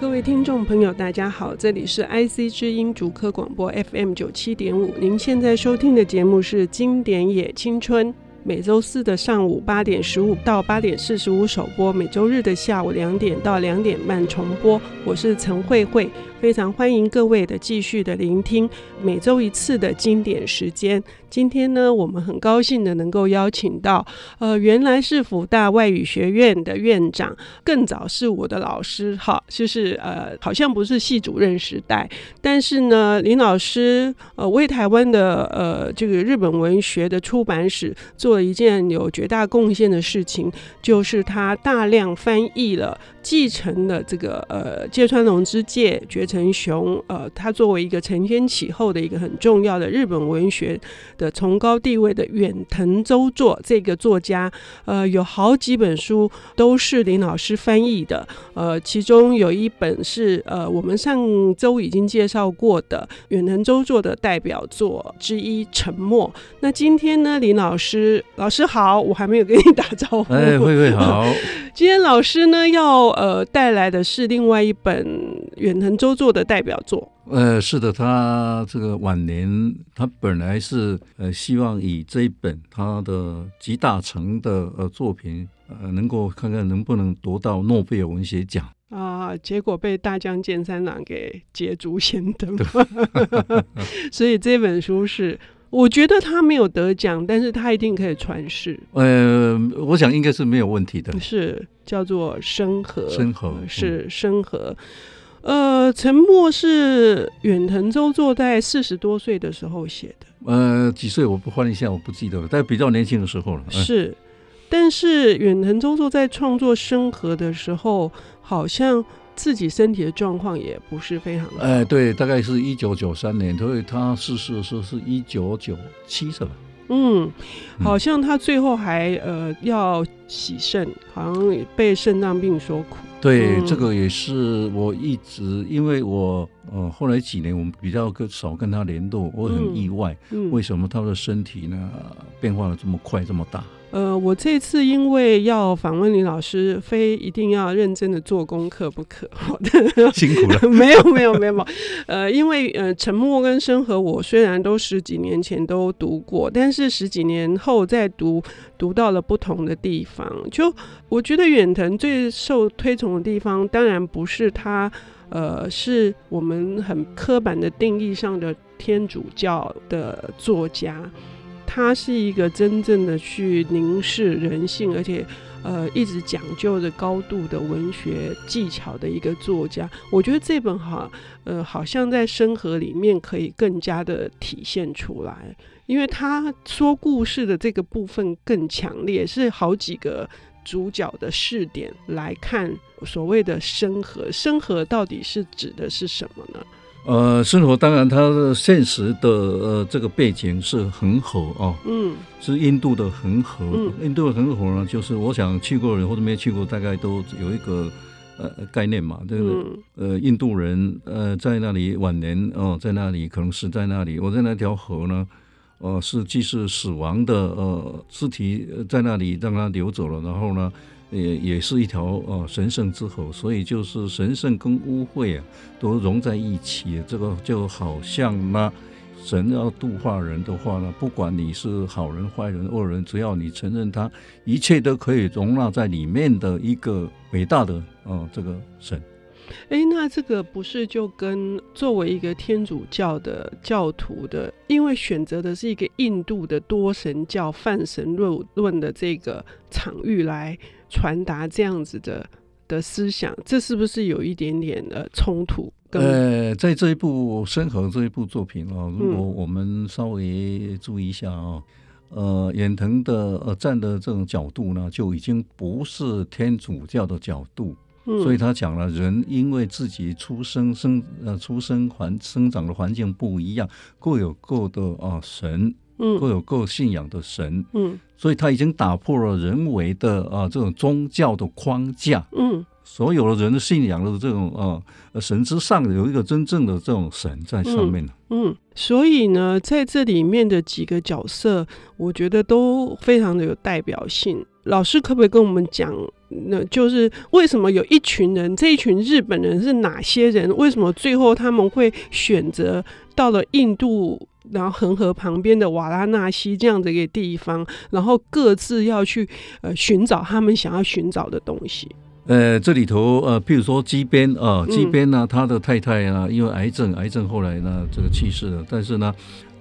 各位听众朋友，大家好，这里是 IC 之音竹科广播 FM 九七点五，您现在收听的节目是《经典也青春》，每周四的上午八点十五到八点四十五首播，每周日的下午两点到两点半重播。我是陈慧慧。非常欢迎各位的继续的聆听每周一次的经典时间。今天呢，我们很高兴的能够邀请到，呃，原来是辅大外语学院的院长，更早是我的老师，哈，就是呃，好像不是系主任时代，但是呢，林老师呃为台湾的呃这个日本文学的出版史做做了一件有绝大贡献的事情，就是他大量翻译了。继承了这个呃芥川龙之介、堀承雄，呃，他作为一个承先启后的一个很重要的日本文学的崇高地位的远藤周作这个作家，呃，有好几本书都是林老师翻译的，呃，其中有一本是呃我们上周已经介绍过的远藤周作的代表作之一《沉默》。那今天呢，林老师，老师好，我还没有跟你打招呼，哎，慧慧好，今天老师呢要。呃，带来的是另外一本远藤周作的代表作。呃，是的，他这个晚年，他本来是呃希望以这一本他的集大成的呃作品，呃，能够看看能不能夺到诺贝尔文学奖啊，结果被大江健三郎给捷足先登，所以这本书是。我觉得他没有得奖，但是他一定可以传世。呃，我想应该是没有问题的。是叫做深河，深河是生和。呃，沉默是远藤周作在四十多岁的时候写的。呃，几岁我不换一下，我不记得了，但比较年轻的时候了。是，但是远藤周作在创作生河的时候，好像。自己身体的状况也不是非常好。哎，对，大概是一九九三年，所以他逝世的时候是一九九七，是吧？嗯，好像他最后还呃要洗肾，好像被肾脏病所苦。对，嗯、这个也是我一直，因为我呃后来几年我们比较跟少跟他联络，我很意外，嗯嗯、为什么他的身体呢变化的这么快这么大？呃，我这次因为要访问李老师，非一定要认真的做功课不可。好的，辛苦了。没有没有没有，呃，因为呃，沉默跟生和，我虽然都十几年前都读过，但是十几年后再读，读到了不同的地方。就我觉得远藤最受推崇的地方，当然不是他，呃，是我们很刻板的定义上的天主教的作家。他是一个真正的去凝视人性，而且呃一直讲究着高度的文学技巧的一个作家。我觉得这本好，呃，好像在深河里面可以更加的体现出来，因为他说故事的这个部分更强烈，是好几个主角的视点来看所谓的深河。深河到底是指的是什么呢？呃，生活当然，它的现实的呃这个背景是恒河哦，嗯，是印度的恒河。嗯、印度的恒河呢，就是我想去过人或者没去过，大概都有一个呃概念嘛。这个、嗯、呃，印度人呃在那里晚年哦、呃，在那里可能死在那里。我在那条河呢，呃，是既是死亡的呃尸体在那里让它流走了，然后呢。也也是一条呃神圣之河，所以就是神圣跟污秽啊都融在一起。这个就好像呢，神要度化人的话呢，不管你是好人、坏人、恶人，只要你承认他，一切都可以容纳在里面的一个伟大的、呃、这个神。哎，那这个不是就跟作为一个天主教的教徒的，因为选择的是一个印度的多神教泛神论论的这个场域来传达这样子的的思想，这是不是有一点点的冲突？呃，在这一部《深河》这一部作品哦，如果我们稍微注意一下啊，嗯、呃，远藤的呃站的这种角度呢，就已经不是天主教的角度。所以他讲了，人因为自己出生生呃出生环生长的环境不一样，各有各的啊神，嗯，各有各信仰的神，嗯，所以他已经打破了人为的啊这种宗教的框架，嗯，所有的人的信仰的这种啊神之上有一个真正的这种神在上面，嗯，嗯，所以呢，在这里面的几个角色，我觉得都非常的有代表性。老师可不可以跟我们讲？那就是为什么有一群人，这一群日本人是哪些人？为什么最后他们会选择到了印度，然后恒河旁边的瓦拉纳西这样的一个地方，然后各自要去呃寻找他们想要寻找的东西？呃，这里头呃，譬如说基边啊，基边呢，他的太太啊，因为癌症，癌症后来呢，这个去世了。但是呢，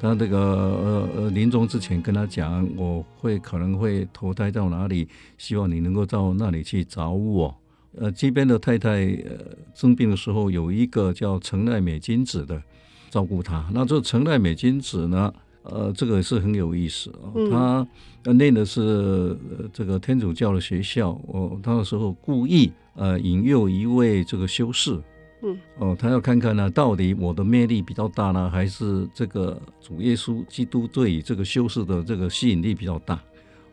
他这个呃呃临终之前跟他讲，我会可能会投胎到哪里，希望你能够到那里去找我。呃，这边的太太呃生病的时候，有一个叫城濑美金子的照顾他。那这城濑美金子呢？呃，这个是很有意思啊。他呃念的是这个天主教的学校哦。他那时候故意呃引诱一位这个修士，嗯，哦，他要看看呢，到底我的魅力比较大呢，还是这个主耶稣基督对这个修士的这个吸引力比较大？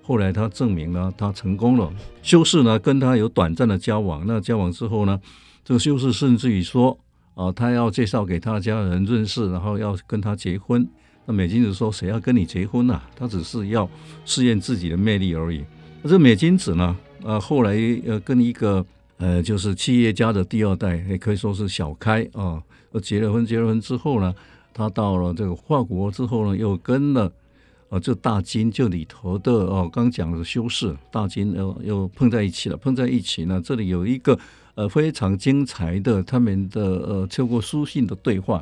后来他证明了他成功了。修士呢跟他有短暂的交往，那交往之后呢，这个修士甚至于说啊，他要介绍给他家人认识，然后要跟他结婚。那美金子说：“谁要跟你结婚呐、啊？他只是要试验自己的魅力而已。那这美金子呢？呃，后来呃，跟一个呃，就是企业家的第二代，也可以说是小开啊，结了婚。结了婚之后呢，他到了这个法国之后呢，又跟了呃，这大金就里头的哦，刚讲的修士大金又又碰在一起了。碰在一起呢，这里有一个呃非常精彩的他们的呃，透过书信的对话。”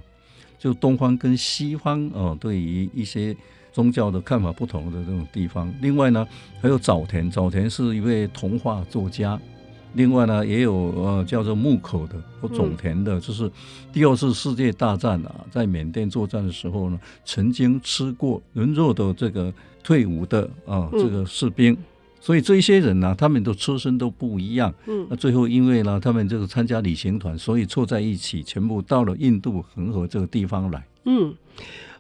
就东方跟西方啊，对于一些宗教的看法不同的这种地方。另外呢，还有早田，早田是一位童话作家。另外呢，也有呃叫做木口的或种田的，就是第二次世界大战啊，在缅甸作战的时候呢，曾经吃过人肉的这个退伍的啊这个士兵。所以这一些人呢、啊，他们的出身都不一样。嗯，那最后因为呢，他们这个参加旅行团，所以凑在一起，全部到了印度恒河这个地方来。嗯，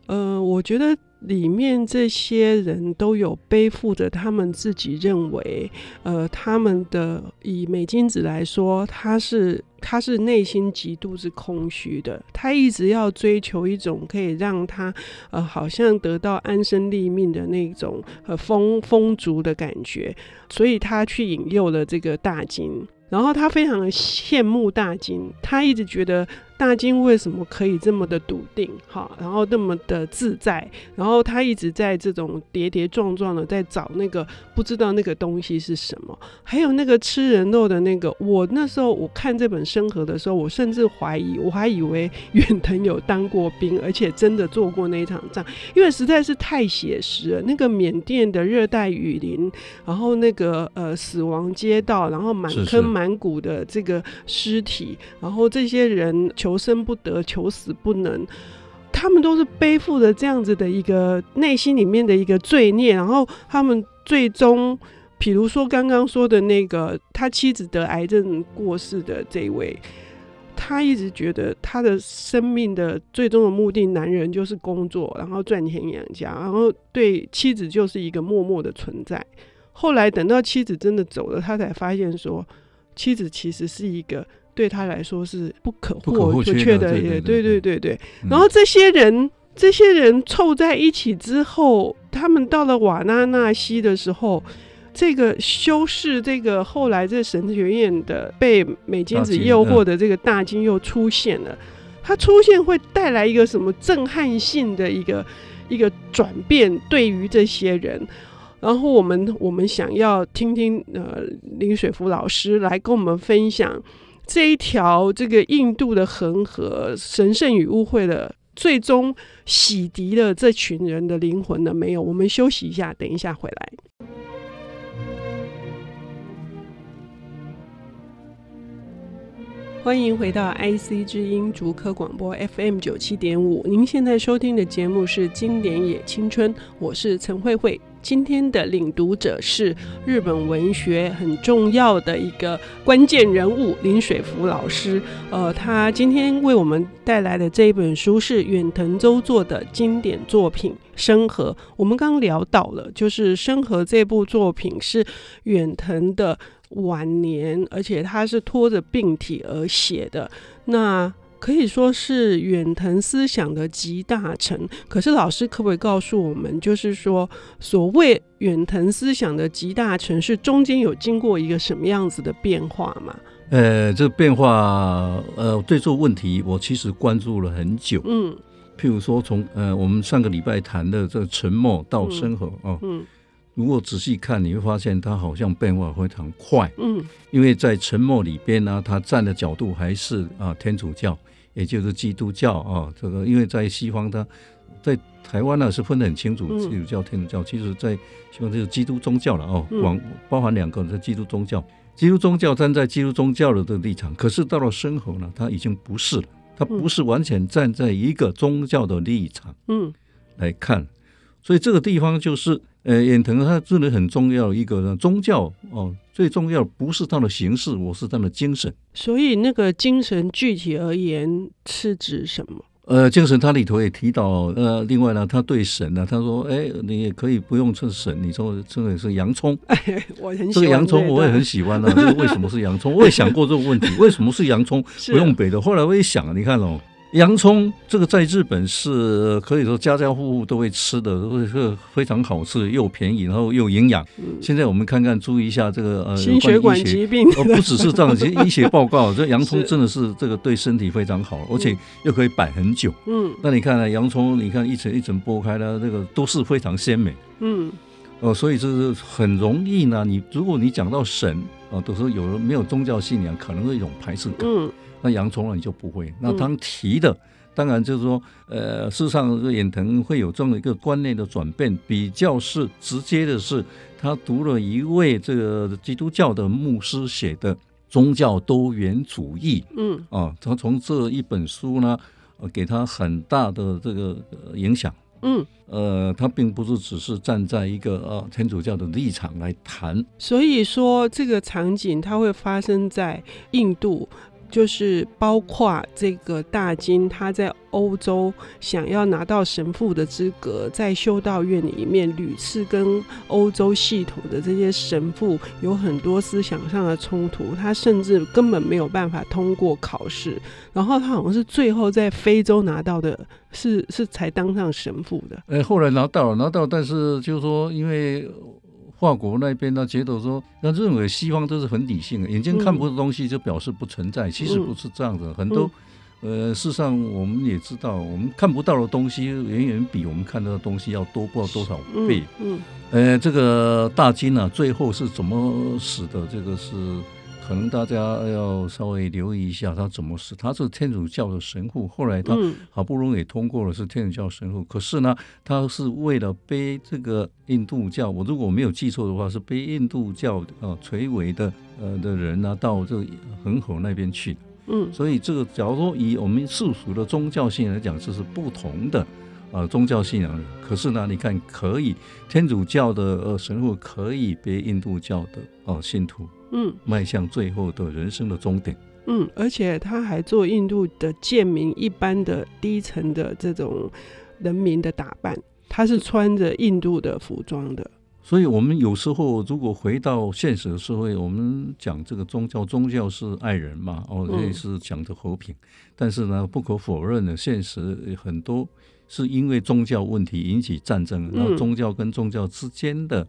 呃，我觉得。里面这些人都有背负着他们自己认为，呃，他们的以美金子来说，他是他是内心极度是空虚的，他一直要追求一种可以让他呃好像得到安身立命的那种呃丰丰足的感觉，所以他去引诱了这个大金，然后他非常的羡慕大金，他一直觉得。大金为什么可以这么的笃定？哈，然后那么的自在，然后他一直在这种跌跌撞撞的在找那个不知道那个东西是什么。还有那个吃人肉的那个，我那时候我看这本《生河》的时候，我甚至怀疑，我还以为远藤有当过兵，而且真的做过那一场仗，因为实在是太写实了。那个缅甸的热带雨林，然后那个呃死亡街道，然后满坑满谷的这个尸体，是是然后这些人求。求生不得，求死不能，他们都是背负着这样子的一个内心里面的一个罪孽，然后他们最终，比如说刚刚说的那个他妻子得癌症过世的这位，他一直觉得他的生命的最终的目的，男人就是工作，然后赚钱养家，然后对妻子就是一个默默的存在。后来等到妻子真的走了，他才发现说，妻子其实是一个。对他来说是不可或缺的，也对对对对。然后这些人，这些人凑在一起之后，他们到了瓦拉纳西的时候，这个修士，这个后来这神学院的被美金子诱惑的这个大金又出现了。他出现会带来一个什么震撼性的一个一个转变？对于这些人，然后我们我们想要听听呃林水福老师来跟我们分享。这一条这个印度的恒河，神圣与污秽的，最终洗涤了这群人的灵魂了没有？我们休息一下，等一下回来。欢迎回到 IC 之音竹科广播 FM 九七点五，您现在收听的节目是《经典也青春》，我是陈慧慧。今天的领读者是日本文学很重要的一个关键人物林水福老师。呃，他今天为我们带来的这一本书是远藤周作的经典作品《生和》。我们刚聊到了，就是《生和》这部作品是远藤的晚年，而且他是拖着病体而写的。那可以说是远藤思想的集大成。可是老师可不可以告诉我们，就是说所谓远藤思想的集大成，是中间有经过一个什么样子的变化吗？呃，这个变化，呃，对这个问题我其实关注了很久。嗯，譬如说从呃我们上个礼拜谈的这个沉默到生活啊，嗯。嗯如果仔细看，你会发现它好像变化非常快。嗯，因为在沉默里边呢，它站的角度还是啊天主教，也就是基督教啊。这个因为在西方，它在台湾呢是分得很清楚，基督教、天主教。其实，在西方就是基督宗教了哦，广包含两个是基督宗教。基督宗教站在基督宗教的这个立场，可是到了生活呢，它已经不是了，它不是完全站在一个宗教的立场嗯来看，所以这个地方就是。呃，远藤他真的很重要一个宗教哦，最重要不是他的形式，我是他的精神。所以那个精神具体而言是指什么？呃，精神它里头也提到，呃，另外呢，他对神呢，他说，哎，你也可以不用称神，你说这个是洋葱，哎，我很喜欢这个洋葱，我也很喜欢啊。这个为什么是洋葱？我也想过这个问题，为什么是洋葱不用北的？后来我一想，你看哦。洋葱这个在日本是可以说家家户户都会吃的，都是非常好吃，又便宜，然后又营养。嗯、现在我们看看，注意一下这个呃，心血管疾病，呃，不只是这样，其实医学报告，这洋葱真的是这个对身体非常好，而且又可以摆很久。嗯，那你看呢？洋葱，你看一层一层剥开了，这个都是非常鲜美。嗯，呃，所以就是很容易呢。你如果你讲到神啊、呃，都说有人没有宗教信仰，可能是一种排斥感。嗯。那洋葱呢，你就不会。那当提的，嗯、当然就是说，呃，事实上，这个远藤会有这么一个观念的转变，比较是直接的是，他读了一位这个基督教的牧师写的《宗教多元主义》。嗯，啊，他从这一本书呢，给他很大的这个影响。嗯，呃，他并不是只是站在一个呃天主教的立场来谈。所以说，这个场景它会发生在印度。就是包括这个大金，他在欧洲想要拿到神父的资格，在修道院里面屡次跟欧洲系统的这些神父有很多思想上的冲突，他甚至根本没有办法通过考试。然后他好像是最后在非洲拿到的是，是才当上神父的。哎，后来拿到了，拿到，但是就是说，因为。法国那边呢，觉得说，那认为西方都是很理性的，眼睛看不到东西就表示不存在，嗯、其实不是这样的。很多，嗯、呃，事实上我们也知道，我们看不到的东西远远比我们看到的东西要多，不知道多少倍。嗯，嗯呃，这个大金呢、啊，最后是怎么死的？这个是。可能大家要稍微留意一下他怎么死。他是天主教的神父，后来他好不容易通过了是天主教神父，可是呢，他是为了背这个印度教，我如果没有记错的话，是背印度教啊垂危的呃的人呢，到这个恒河那边去。嗯，所以这个假如说以我们世俗的宗教性来讲，这是不同的啊宗教信仰。可是呢，你看可以天主教的呃神父可以背印度教的呃信徒。嗯，迈向最后的人生的终点。嗯，而且他还做印度的贱民一般的低层的这种人民的打扮，他是穿着印度的服装的。所以，我们有时候如果回到现实的社会，我们讲这个宗教，宗教是爱人嘛，哦，也是讲的和平。嗯、但是呢，不可否认的，现实很多是因为宗教问题引起战争，然后宗教跟宗教之间的。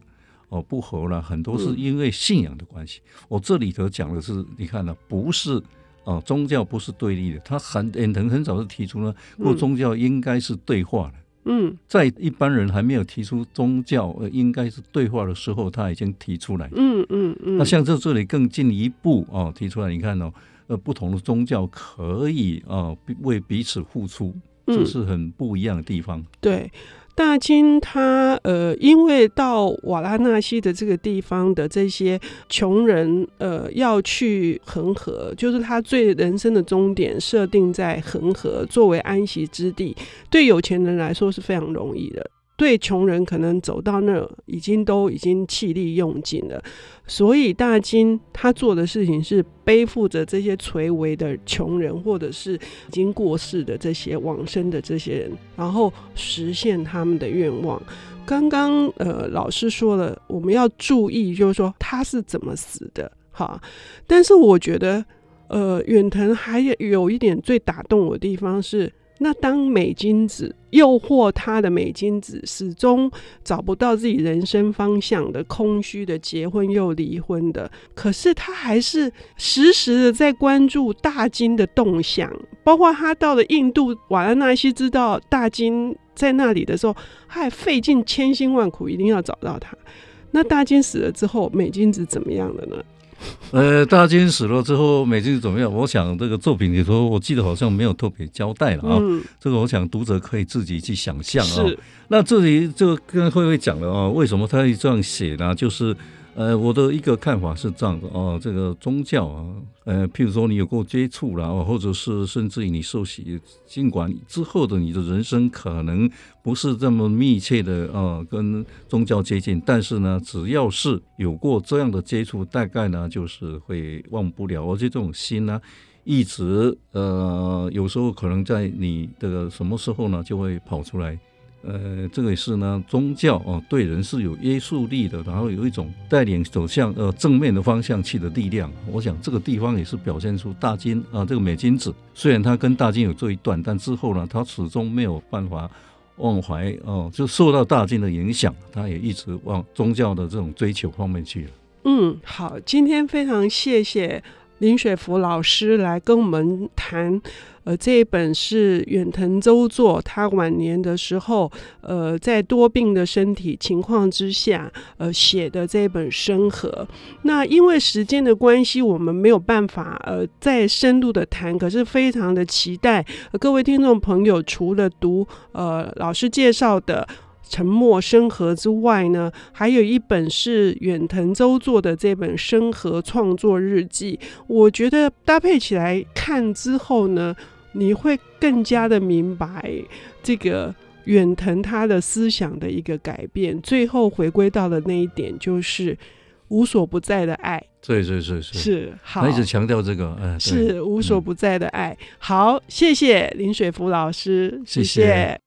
哦，不合了，很多是因为信仰的关系。嗯、我这里头讲的是，你看呢，不是哦，宗教不是对立的。他很远藤很早就提出了，过宗教应该是对话的。嗯，在一般人还没有提出宗教呃应该是对话的时候，他已经提出来。嗯嗯嗯。嗯那像这这里更进一步哦，提出来，你看哦，呃，不同的宗教可以啊、呃、为彼此付出，这是很不一样的地方。嗯、对。大金他呃，因为到瓦拉纳西的这个地方的这些穷人呃，要去恒河，就是他最人生的终点设定在恒河作为安息之地，对有钱人来说是非常容易的。对穷人可能走到那已经都已经气力用尽了，所以大金他做的事情是背负着这些垂危的穷人，或者是已经过世的这些往生的这些人，然后实现他们的愿望。刚刚呃老师说了，我们要注意，就是说他是怎么死的，哈。但是我觉得。呃，远藤还有有一点最打动我的地方是，那当美金子诱惑他的美金子始终找不到自己人生方向的空虚的结婚又离婚的，可是他还是时时的在关注大金的动向，包括他到了印度，瓦拉纳西知道大金在那里的时候，还费尽千辛万苦一定要找到他。那大金死了之后，美金子怎么样了呢？呃，大金死了之后，美金怎么样？我想这个作品里头，我记得好像没有特别交代了啊。嗯、这个我想读者可以自己去想象啊。是那这里就跟慧慧讲了啊，为什么他会这样写呢？就是。呃，我的一个看法是这样的哦，这个宗教啊，呃，譬如说你有过接触了，或者是甚至于你受洗，尽管之后的你的人生可能不是这么密切的、呃，跟宗教接近，但是呢，只要是有过这样的接触，大概呢就是会忘不了，而且这种心呢，一直呃，有时候可能在你的什么时候呢，就会跑出来。呃，这个也是呢，宗教哦，对人是有约束力的，然后有一种带领走向呃正面的方向去的力量。我想这个地方也是表现出大金啊，这个美金子虽然他跟大金有这一段，但之后呢，他始终没有办法忘怀哦，就受到大金的影响，他也一直往宗教的这种追求方面去了。嗯，好，今天非常谢谢。林水福老师来跟我们谈，呃，这一本是远藤周作他晚年的时候，呃，在多病的身体情况之下，呃，写的这一本《生和》。那因为时间的关系，我们没有办法呃再深入的谈，可是非常的期待，各位听众朋友，除了读呃老师介绍的。沉默生和之外呢，还有一本是远藤周作的这本《生和创作日记》。我觉得搭配起来看之后呢，你会更加的明白这个远藤他的思想的一个改变。最后回归到的那一点，就是无所不在的爱。对对对，是是，好，他一直强调这个，嗯，是无所不在的爱。嗯、好，谢谢林水福老师，谢谢。谢谢